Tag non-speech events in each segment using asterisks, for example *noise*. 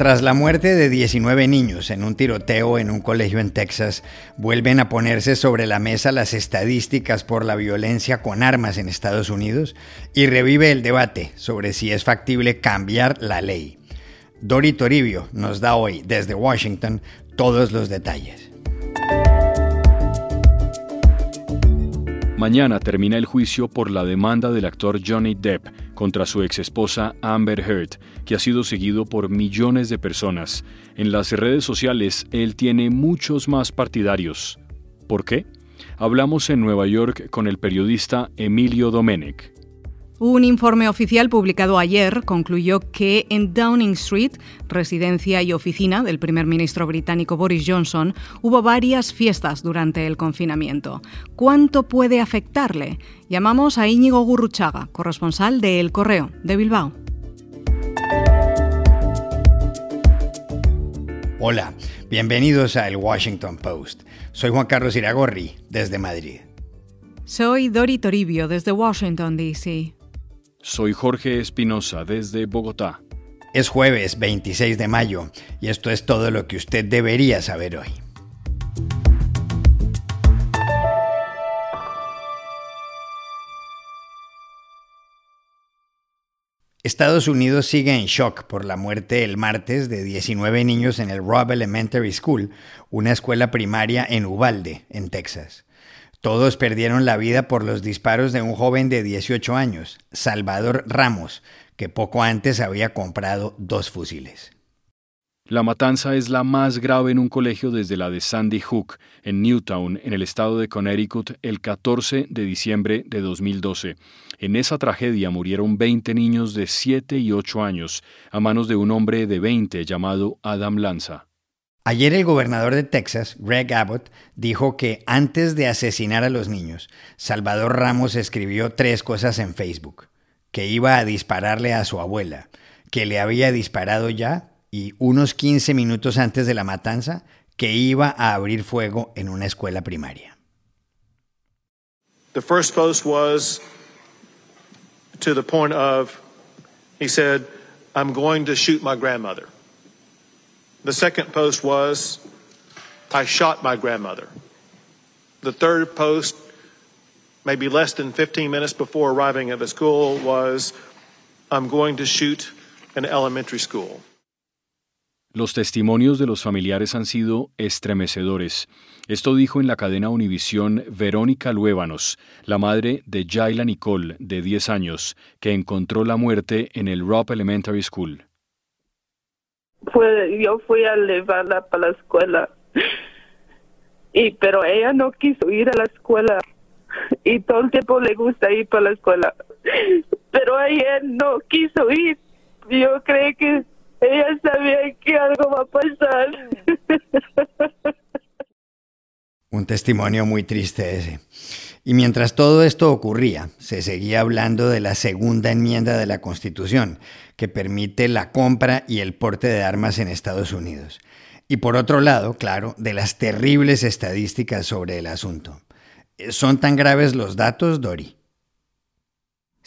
Tras la muerte de 19 niños en un tiroteo en un colegio en Texas, vuelven a ponerse sobre la mesa las estadísticas por la violencia con armas en Estados Unidos y revive el debate sobre si es factible cambiar la ley. Dori Toribio nos da hoy desde Washington todos los detalles. Mañana termina el juicio por la demanda del actor Johnny Depp contra su exesposa Amber Heard, que ha sido seguido por millones de personas. En las redes sociales él tiene muchos más partidarios. ¿Por qué? Hablamos en Nueva York con el periodista Emilio Domenech. Un informe oficial publicado ayer concluyó que en Downing Street, residencia y oficina del primer ministro británico Boris Johnson, hubo varias fiestas durante el confinamiento. ¿Cuánto puede afectarle? Llamamos a Íñigo Gurruchaga, corresponsal de El Correo de Bilbao. Hola, bienvenidos a El Washington Post. Soy Juan Carlos Iragorri, desde Madrid. Soy Dori Toribio, desde Washington, D.C. Soy Jorge Espinosa desde Bogotá. Es jueves 26 de mayo y esto es todo lo que usted debería saber hoy. Estados Unidos sigue en shock por la muerte el martes de 19 niños en el Robb Elementary School, una escuela primaria en Uvalde, en Texas. Todos perdieron la vida por los disparos de un joven de 18 años, Salvador Ramos, que poco antes había comprado dos fusiles. La matanza es la más grave en un colegio desde la de Sandy Hook, en Newtown, en el estado de Connecticut, el 14 de diciembre de 2012. En esa tragedia murieron 20 niños de 7 y 8 años a manos de un hombre de 20 llamado Adam Lanza. Ayer el gobernador de Texas, Greg Abbott, dijo que antes de asesinar a los niños, Salvador Ramos escribió tres cosas en Facebook. Que iba a dispararle a su abuela, que le había disparado ya y unos 15 minutos antes de la matanza, que iba a abrir fuego en una escuela primaria. The first post was to the point of, he said, I'm going to shoot my grandmother. The second post was, I shot my grandmother. The third post, maybe less than 15 minutes before arriving at the school, was, I'm going to shoot an elementary school. Los testimonios de los familiares han sido estremecedores. Esto dijo en la cadena Univisión Verónica Luébanos, la madre de Jaila Nicole, de 10 años, que encontró la muerte en el Robb Elementary School. Fue, yo fui a llevarla para la escuela. Y, pero ella no quiso ir a la escuela. Y todo el tiempo le gusta ir para la escuela. Pero ella no quiso ir. Yo creo que ella sabía que algo va a pasar. *laughs* Un testimonio muy triste ese. Y mientras todo esto ocurría, se seguía hablando de la segunda enmienda de la Constitución, que permite la compra y el porte de armas en Estados Unidos. Y por otro lado, claro, de las terribles estadísticas sobre el asunto. ¿Son tan graves los datos, Dori?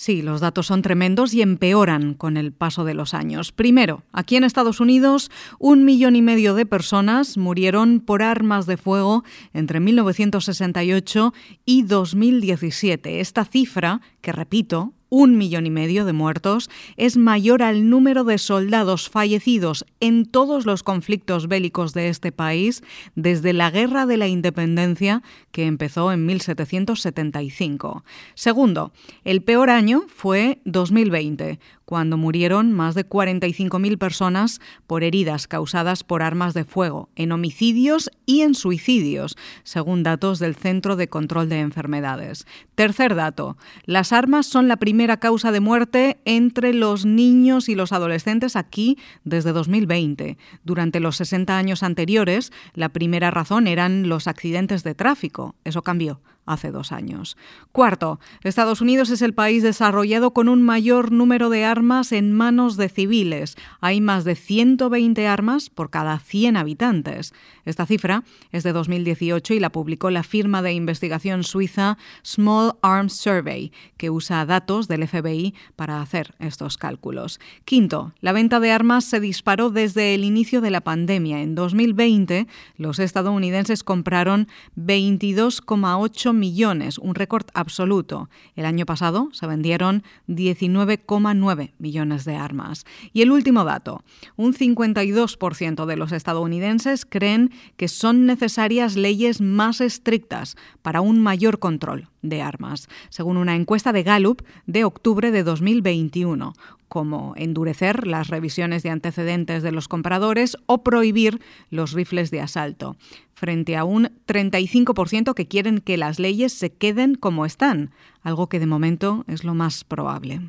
Sí, los datos son tremendos y empeoran con el paso de los años. Primero, aquí en Estados Unidos, un millón y medio de personas murieron por armas de fuego entre 1968 y 2017. Esta cifra, que repito, un millón y medio de muertos, es mayor al número de soldados fallecidos en todos los conflictos bélicos de este país desde la Guerra de la Independencia que empezó en 1775. Segundo, el peor año fue 2020, cuando murieron más de 45.000 personas por heridas causadas por armas de fuego, en homicidios y en suicidios, según datos del Centro de Control de Enfermedades. Tercer dato, las armas son la primera causa de muerte entre los niños y los adolescentes aquí desde 2020. Durante los 60 años anteriores, la primera razón eran los accidentes de tráfico. Eso cambió hace dos años. Cuarto, Estados Unidos es el país desarrollado con un mayor número de armas en manos de civiles. Hay más de 120 armas por cada 100 habitantes. Esta cifra es de 2018 y la publicó la firma de investigación suiza Small Arms Survey, que usa datos del FBI para hacer estos cálculos. Quinto, la venta de armas se disparó desde el inicio de la pandemia. En 2020, los estadounidenses compraron 22,8 millones, un récord absoluto. El año pasado se vendieron 19,9 millones de armas. Y el último dato, un 52% de los estadounidenses creen que son necesarias leyes más estrictas para un mayor control de armas, según una encuesta de Gallup de octubre de 2021 como endurecer las revisiones de antecedentes de los compradores o prohibir los rifles de asalto, frente a un 35% que quieren que las leyes se queden como están, algo que de momento es lo más probable.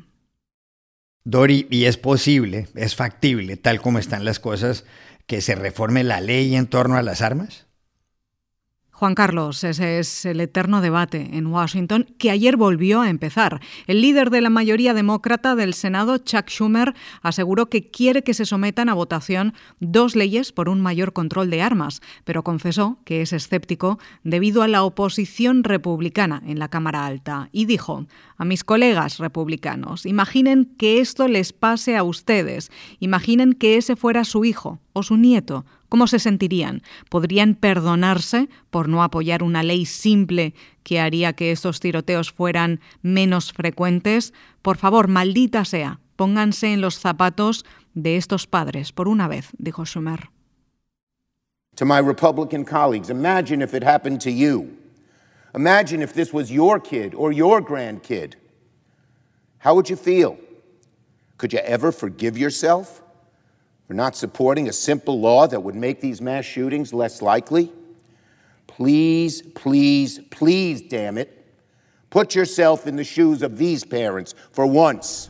Dori, y es posible, es factible, tal como están las cosas, que se reforme la ley en torno a las armas? Juan Carlos, ese es el eterno debate en Washington que ayer volvió a empezar. El líder de la mayoría demócrata del Senado, Chuck Schumer, aseguró que quiere que se sometan a votación dos leyes por un mayor control de armas, pero confesó que es escéptico debido a la oposición republicana en la Cámara Alta y dijo a mis colegas republicanos, imaginen que esto les pase a ustedes, imaginen que ese fuera su hijo o su nieto ¿Cómo se sentirían? ¿Podrían perdonarse por no apoyar una ley simple que haría que estos tiroteos fueran menos frecuentes? Por favor, maldita sea, pónganse en los zapatos de estos padres por una vez, dijo Schumer. To my Republican colleagues, imagine if it happened to you. Imagine if this was your kid or your grandkid. How would you feel? Could you ever forgive yourself? For not supporting a simple law that would make these mass shootings less likely? Please, please, please, damn it, put yourself in the shoes of these parents for once.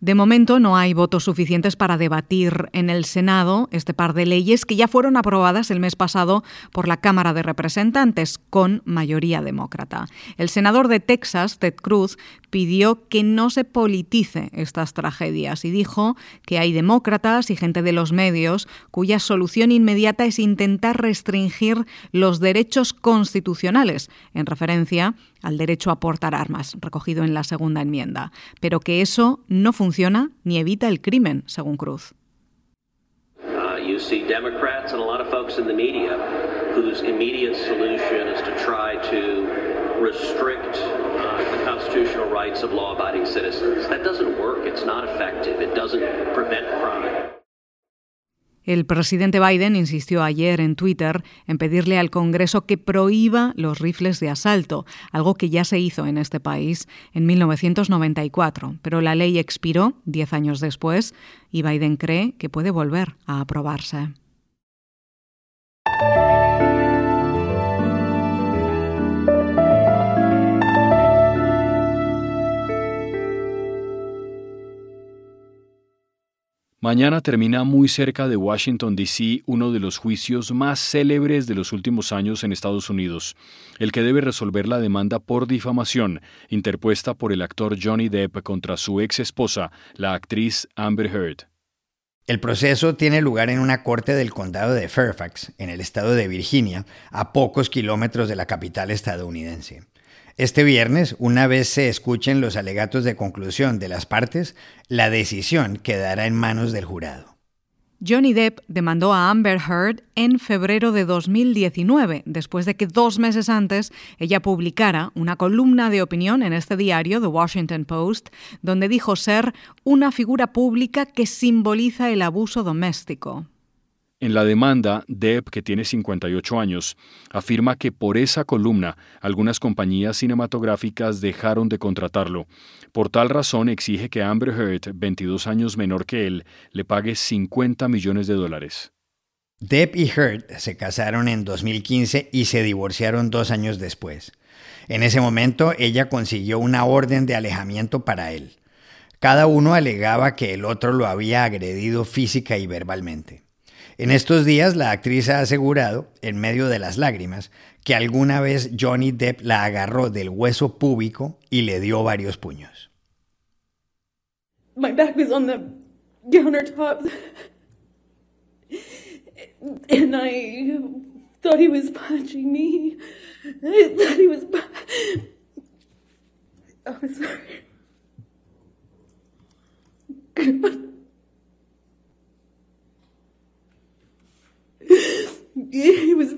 De momento no hay votos suficientes para debatir en el Senado este par de leyes que ya fueron aprobadas el mes pasado por la Cámara de Representantes con mayoría demócrata. El senador de Texas, Ted Cruz, pidió que no se politice estas tragedias y dijo que hay demócratas y gente de los medios cuya solución inmediata es intentar restringir los derechos constitucionales, en referencia al derecho a portar armas, recogido en la segunda enmienda, pero que eso no funciona ni evita el crimen, según Cruz. Uh, you see Democrats and a lot of folks in the media whose immediate solution is to try to restrict uh, the constitutional rights of law-abiding citizens. That doesn't work. It's not effective. It doesn't prevent crime. El presidente Biden insistió ayer en Twitter en pedirle al Congreso que prohíba los rifles de asalto, algo que ya se hizo en este país en 1994, pero la ley expiró diez años después y Biden cree que puede volver a aprobarse. Mañana termina muy cerca de Washington, D.C., uno de los juicios más célebres de los últimos años en Estados Unidos, el que debe resolver la demanda por difamación interpuesta por el actor Johnny Depp contra su ex esposa, la actriz Amber Heard. El proceso tiene lugar en una corte del condado de Fairfax, en el estado de Virginia, a pocos kilómetros de la capital estadounidense. Este viernes, una vez se escuchen los alegatos de conclusión de las partes, la decisión quedará en manos del jurado. Johnny Depp demandó a Amber Heard en febrero de 2019, después de que dos meses antes ella publicara una columna de opinión en este diario, The Washington Post, donde dijo ser una figura pública que simboliza el abuso doméstico. En la demanda, Depp, que tiene 58 años, afirma que por esa columna algunas compañías cinematográficas dejaron de contratarlo. Por tal razón exige que Amber Heard, 22 años menor que él, le pague 50 millones de dólares. Depp y Heard se casaron en 2015 y se divorciaron dos años después. En ese momento ella consiguió una orden de alejamiento para él. Cada uno alegaba que el otro lo había agredido física y verbalmente. En estos días la actriz ha asegurado, en medio de las lágrimas, que alguna vez Johnny Depp la agarró del hueso púbico y le dio varios puños. My back was on the countertop. And I thought he was punching me. I thought he was. *laughs* I'm sorry. Was.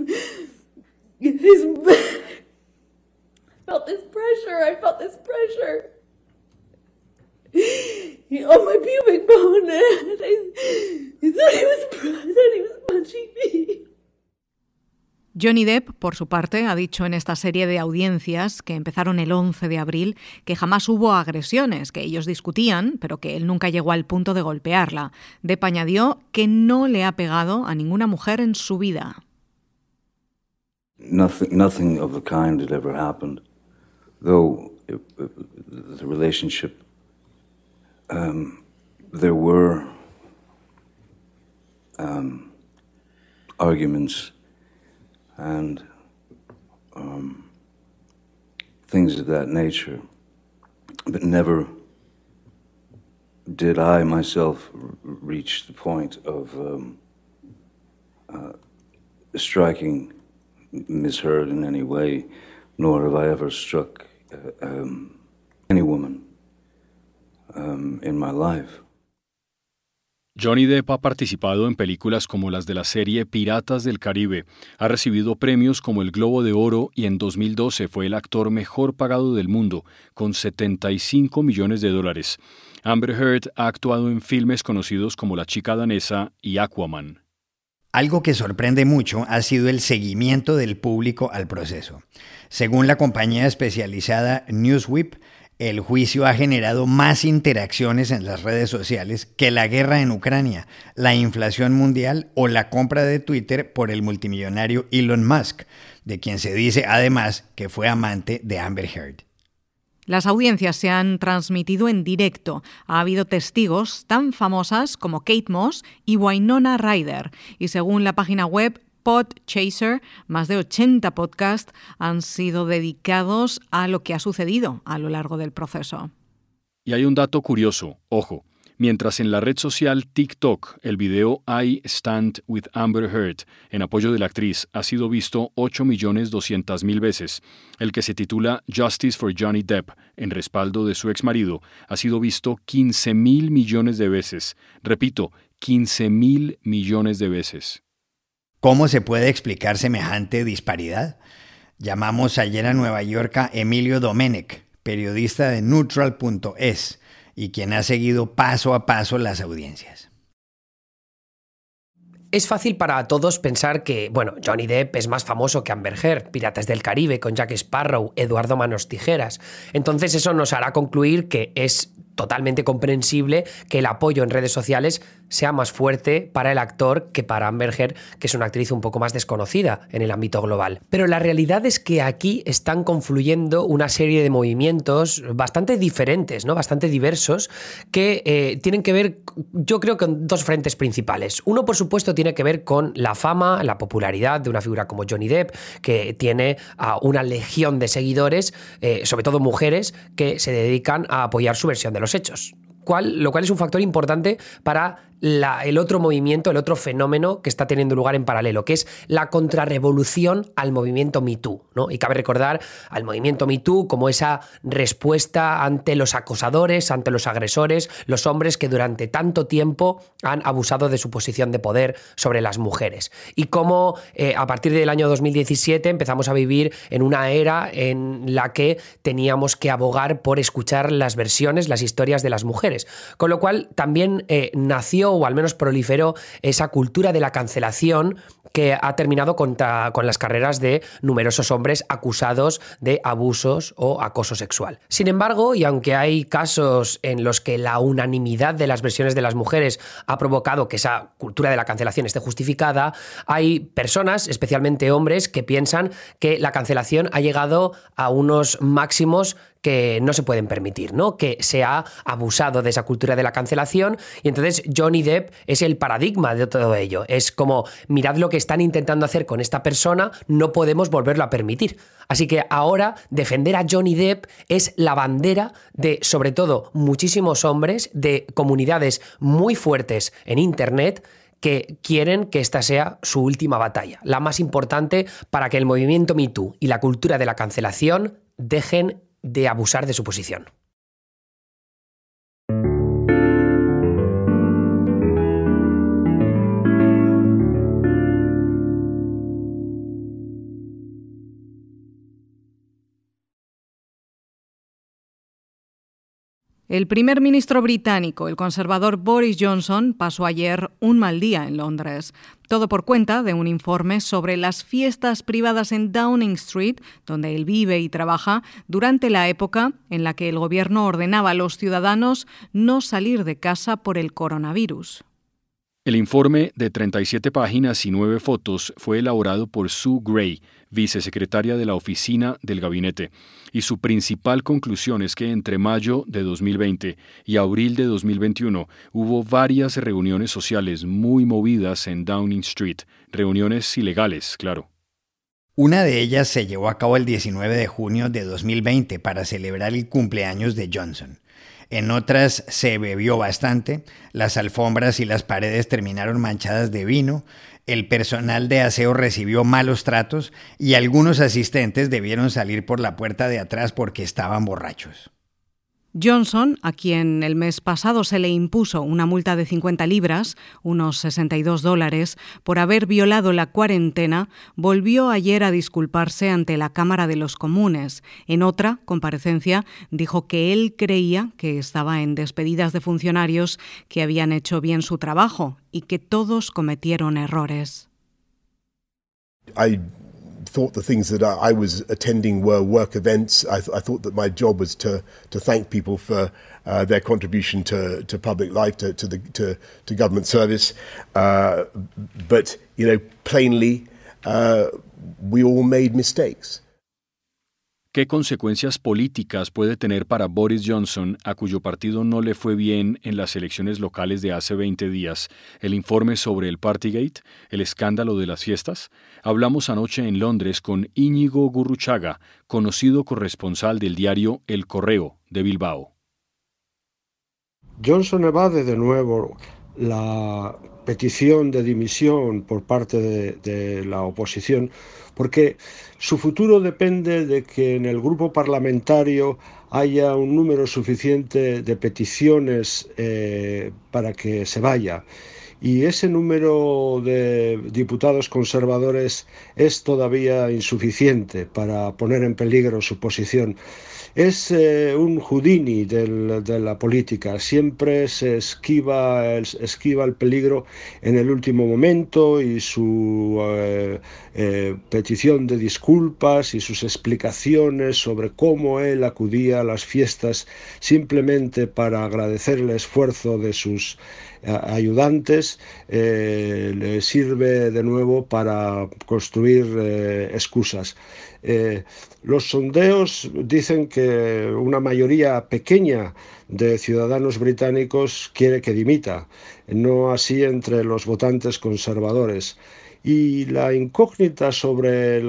Felt this pressure. I felt this pressure. Johnny Depp, por su parte, ha dicho en esta serie de audiencias que empezaron el 11 de abril que jamás hubo agresiones, que ellos discutían, pero que él nunca llegó al punto de golpearla. Depp añadió que no le ha pegado a ninguna mujer en su vida. Nothing, nothing of the kind had ever happened, though it, it, the relationship, um, there were um, arguments and um, things of that nature. But never did I myself reach the point of um, uh, striking Miss Heard in any way, nor have I ever struck uh, um, any woman um, in my life. Johnny Depp ha participado en películas como las de la serie Piratas del Caribe, ha recibido premios como el Globo de Oro y en 2012 fue el actor mejor pagado del mundo, con 75 millones de dólares. Amber Heard ha actuado en filmes conocidos como La chica danesa y Aquaman. Algo que sorprende mucho ha sido el seguimiento del público al proceso. Según la compañía especializada Newswhip, el juicio ha generado más interacciones en las redes sociales que la guerra en Ucrania, la inflación mundial o la compra de Twitter por el multimillonario Elon Musk, de quien se dice además que fue amante de Amber Heard. Las audiencias se han transmitido en directo. Ha habido testigos tan famosas como Kate Moss y Wynonna Ryder. Y según la página web Podchaser, más de 80 podcasts han sido dedicados a lo que ha sucedido a lo largo del proceso. Y hay un dato curioso, ojo. Mientras en la red social TikTok el video I Stand with Amber Heard en apoyo de la actriz ha sido visto 8.200.000 veces, el que se titula Justice for Johnny Depp en respaldo de su exmarido ha sido visto 15.000 millones de veces. Repito, 15.000 millones de veces. ¿Cómo se puede explicar semejante disparidad? Llamamos ayer a Nueva York a Emilio Domenech, periodista de neutral.es y quien ha seguido paso a paso las audiencias. Es fácil para todos pensar que, bueno, Johnny Depp es más famoso que Amber Heard, Piratas del Caribe con Jack Sparrow, Eduardo Manos Tijeras. Entonces eso nos hará concluir que es totalmente comprensible que el apoyo en redes sociales sea más fuerte para el actor que para Amber Heard, que es una actriz un poco más desconocida en el ámbito global. Pero la realidad es que aquí están confluyendo una serie de movimientos bastante diferentes, ¿no? bastante diversos, que eh, tienen que ver, yo creo, con dos frentes principales. Uno, por supuesto, tiene que ver con la fama, la popularidad de una figura como Johnny Depp, que tiene a una legión de seguidores, eh, sobre todo mujeres, que se dedican a apoyar su versión de los hechos. lo cual es un factor importante para el otro movimiento, el otro fenómeno que está teniendo lugar en paralelo, que es la contrarrevolución al movimiento MeToo. ¿no? Y cabe recordar al movimiento MeToo como esa respuesta ante los acosadores, ante los agresores, los hombres que durante tanto tiempo han abusado de su posición de poder sobre las mujeres. Y cómo eh, a partir del año 2017 empezamos a vivir en una era en la que teníamos que abogar por escuchar las versiones, las historias de las mujeres. Con lo cual también eh, nació o al menos proliferó esa cultura de la cancelación que ha terminado con, con las carreras de numerosos hombres acusados de abusos o acoso sexual. Sin embargo, y aunque hay casos en los que la unanimidad de las versiones de las mujeres ha provocado que esa cultura de la cancelación esté justificada, hay personas, especialmente hombres, que piensan que la cancelación ha llegado a unos máximos que no se pueden permitir, ¿no? Que se ha abusado de esa cultura de la cancelación y entonces Johnny Depp es el paradigma de todo ello. Es como, mirad lo que están intentando hacer con esta persona, no podemos volverlo a permitir. Así que ahora defender a Johnny Depp es la bandera de, sobre todo, muchísimos hombres de comunidades muy fuertes en Internet que quieren que esta sea su última batalla, la más importante para que el movimiento MeToo y la cultura de la cancelación dejen de abusar de su posición. El primer ministro británico, el conservador Boris Johnson, pasó ayer un mal día en Londres. Todo por cuenta de un informe sobre las fiestas privadas en Downing Street, donde él vive y trabaja, durante la época en la que el gobierno ordenaba a los ciudadanos no salir de casa por el coronavirus. El informe de 37 páginas y 9 fotos fue elaborado por Sue Gray, vicesecretaria de la oficina del gabinete, y su principal conclusión es que entre mayo de 2020 y abril de 2021 hubo varias reuniones sociales muy movidas en Downing Street, reuniones ilegales, claro. Una de ellas se llevó a cabo el 19 de junio de 2020 para celebrar el cumpleaños de Johnson. En otras se bebió bastante, las alfombras y las paredes terminaron manchadas de vino, el personal de aseo recibió malos tratos y algunos asistentes debieron salir por la puerta de atrás porque estaban borrachos. Johnson, a quien el mes pasado se le impuso una multa de 50 libras, unos 62 dólares, por haber violado la cuarentena, volvió ayer a disculparse ante la Cámara de los Comunes. En otra comparecencia dijo que él creía que estaba en despedidas de funcionarios que habían hecho bien su trabajo y que todos cometieron errores. Thought the things that I, was attending were work events. I, th- I, thought that my job was to to thank people for uh, their contribution to, to public life, to, to the to, to government service. Uh, but you know, plainly, uh, we all made mistakes. ¿Qué consecuencias políticas puede tener para Boris Johnson, a cuyo partido no le fue bien en las elecciones locales de hace 20 días, el informe sobre el Partygate, el escándalo de las fiestas? Hablamos anoche en Londres con Íñigo Gurruchaga, conocido corresponsal del diario El Correo de Bilbao. Johnson evade de nuevo la petición de dimisión por parte de la oposición porque su futuro depende de que en el grupo parlamentario haya un número suficiente de peticiones eh, para que se vaya. Y ese número de diputados conservadores es todavía insuficiente para poner en peligro su posición es eh, un Houdini de la política, siempre se esquiva el, esquiva el peligro en el último momento y su eh, eh, petición de disculpas y sus explicaciones sobre cómo él acudía a las fiestas simplemente para agradecer el esfuerzo de sus ayudantes le sirve de nuevo para construir excusas. Eh, los sondeos dicen que una mayoría pequeña de ciudadanos británicos quiere que dimita, no así entre los votantes conservadores. Y la incógnita sobre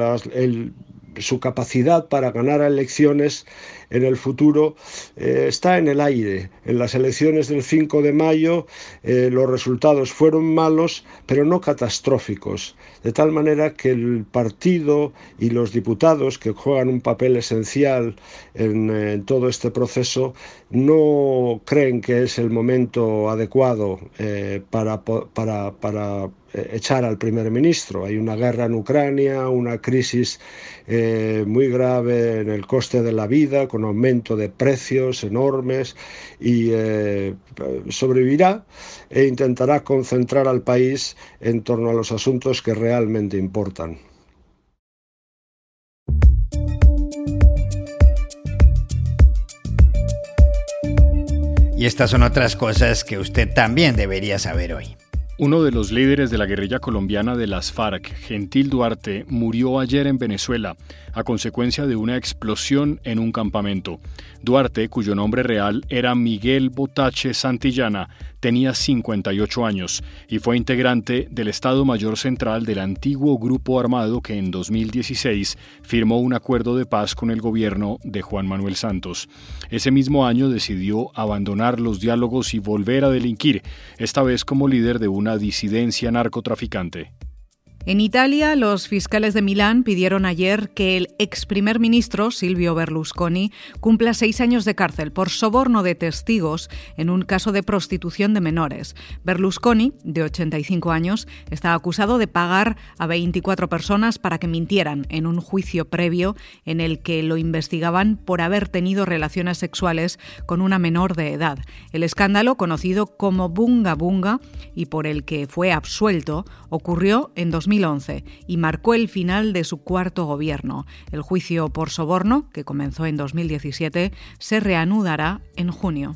su capacidad para ganar elecciones en el futuro eh, está en el aire. En las elecciones del 5 de mayo eh, los resultados fueron malos, pero no catastróficos, de tal manera que el partido y los diputados que juegan un papel esencial en, en todo este proceso no creen que es el momento adecuado eh, para, eh, echar al primer ministro. Hay una guerra en Ucrania, una crisis eh, muy grave en el coste de la vida, con aumento de precios enormes, y sobrevivirá e intentará concentrar al país en torno a los asuntos que realmente importan. Y estas son otras cosas que usted también debería saber hoy. Uno de los líderes de la guerrilla colombiana de las FARC, Gentil Duarte, murió ayer en Venezuela a consecuencia de una explosión en un campamento. Duarte, cuyo nombre real era Miguel Botache Santillana, tenía 58 años y fue integrante del Estado Mayor Central del antiguo grupo armado que en 2016 firmó un acuerdo de paz con el gobierno de Juan Manuel Santos. Ese mismo año decidió abandonar los diálogos y volver a delinquir, esta vez como líder de una disidencia narcotraficante. En Italia, los fiscales de Milán pidieron ayer que el ex primer ministro Silvio Berlusconi cumpla seis años de cárcel por soborno de testigos en un caso de prostitución de menores. Berlusconi, de 85 años, está acusado de pagar a 24 personas para que mintieran en un juicio previo en el que lo investigaban por haber tenido relaciones sexuales con una menor de edad. El escándalo, conocido como Bunga Bunga y por el que fue absuelto, ocurrió en 2000 y marcó el final de su cuarto gobierno. El juicio por soborno, que comenzó en 2017, se reanudará en junio.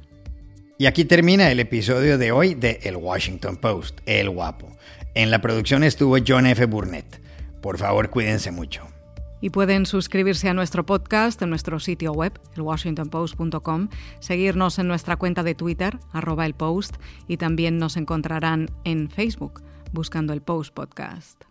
Y aquí termina el episodio de hoy de El Washington Post, El Guapo. En la producción estuvo John F. Burnett. Por favor, cuídense mucho. Y pueden suscribirse a nuestro podcast en nuestro sitio web, elwashingtonpost.com, seguirnos en nuestra cuenta de Twitter, arroba el post, y también nos encontrarán en Facebook, buscando el Post Podcast.